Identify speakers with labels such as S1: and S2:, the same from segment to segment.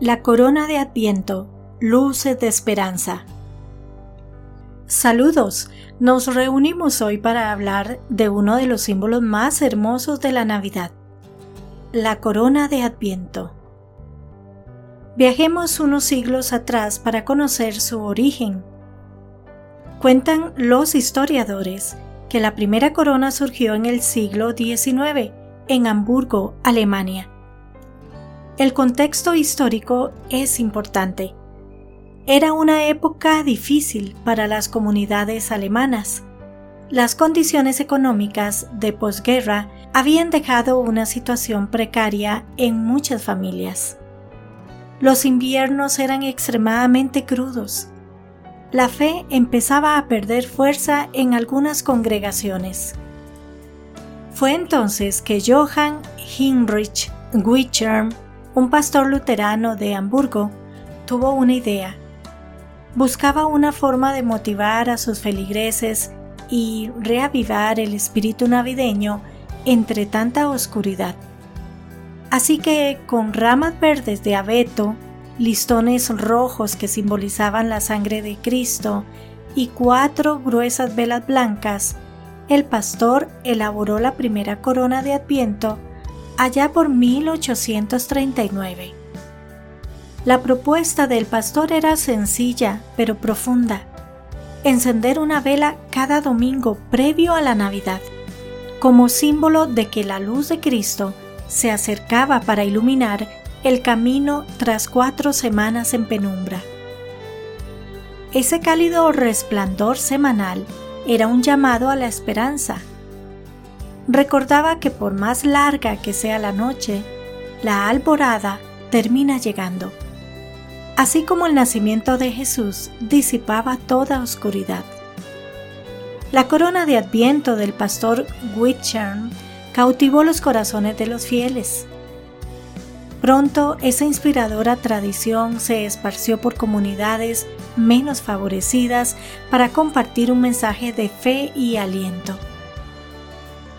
S1: La corona de Adviento, luces de esperanza. Saludos, nos reunimos hoy para hablar de uno de los símbolos más hermosos de la Navidad, la corona de Adviento. Viajemos unos siglos atrás para conocer su origen. Cuentan los historiadores que la primera corona surgió en el siglo XIX, en Hamburgo, Alemania el contexto histórico es importante. Era una época difícil para las comunidades alemanas. Las condiciones económicas de posguerra habían dejado una situación precaria en muchas familias. Los inviernos eran extremadamente crudos. La fe empezaba a perder fuerza en algunas congregaciones. Fue entonces que Johann Heinrich Wichern un pastor luterano de Hamburgo tuvo una idea. Buscaba una forma de motivar a sus feligreses y reavivar el espíritu navideño entre tanta oscuridad. Así que con ramas verdes de abeto, listones rojos que simbolizaban la sangre de Cristo y cuatro gruesas velas blancas, el pastor elaboró la primera corona de Adviento allá por 1839. La propuesta del pastor era sencilla pero profunda. Encender una vela cada domingo previo a la Navidad, como símbolo de que la luz de Cristo se acercaba para iluminar el camino tras cuatro semanas en penumbra. Ese cálido resplandor semanal era un llamado a la esperanza, recordaba que por más larga que sea la noche, la alborada termina llegando. Así como el nacimiento de Jesús disipaba toda oscuridad. La corona de adviento del pastor Whitchern cautivó los corazones de los fieles. Pronto esa inspiradora tradición se esparció por comunidades menos favorecidas para compartir un mensaje de fe y aliento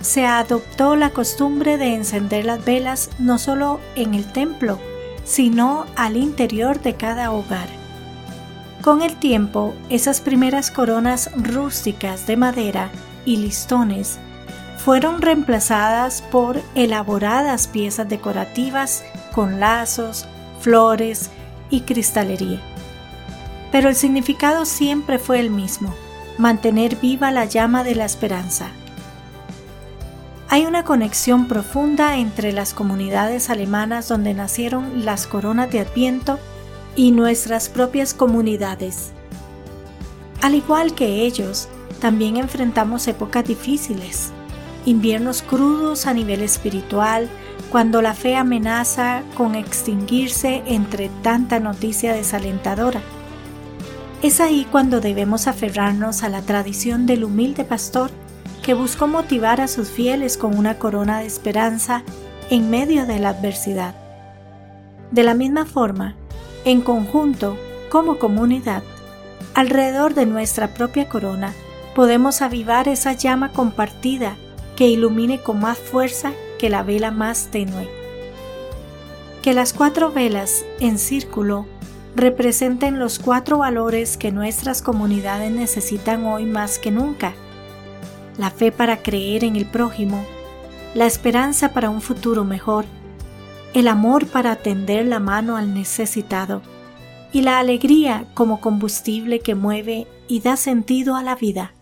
S1: se adoptó la costumbre de encender las velas no solo en el templo, sino al interior de cada hogar. Con el tiempo, esas primeras coronas rústicas de madera y listones fueron reemplazadas por elaboradas piezas decorativas con lazos, flores y cristalería. Pero el significado siempre fue el mismo, mantener viva la llama de la esperanza hay una conexión profunda entre las comunidades alemanas donde nacieron las coronas de Adviento y nuestras propias comunidades. Al igual que ellos, también enfrentamos épocas difíciles, inviernos crudos a nivel espiritual, cuando la fe amenaza con extinguirse entre tanta noticia desalentadora. Es ahí cuando debemos aferrarnos a la tradición del humilde pastor que buscó motivar a sus fieles con una corona de esperanza en medio de la adversidad. De la misma forma, en conjunto, como comunidad, alrededor de nuestra propia corona, podemos avivar esa llama compartida que ilumine con más fuerza que la vela más tenue. Que las cuatro velas en círculo representen los cuatro valores que nuestras comunidades necesitan hoy más que nunca la fe para creer en el prójimo, la esperanza para un futuro mejor, el amor para tender la mano al necesitado y la alegría como combustible que mueve y da sentido a la vida.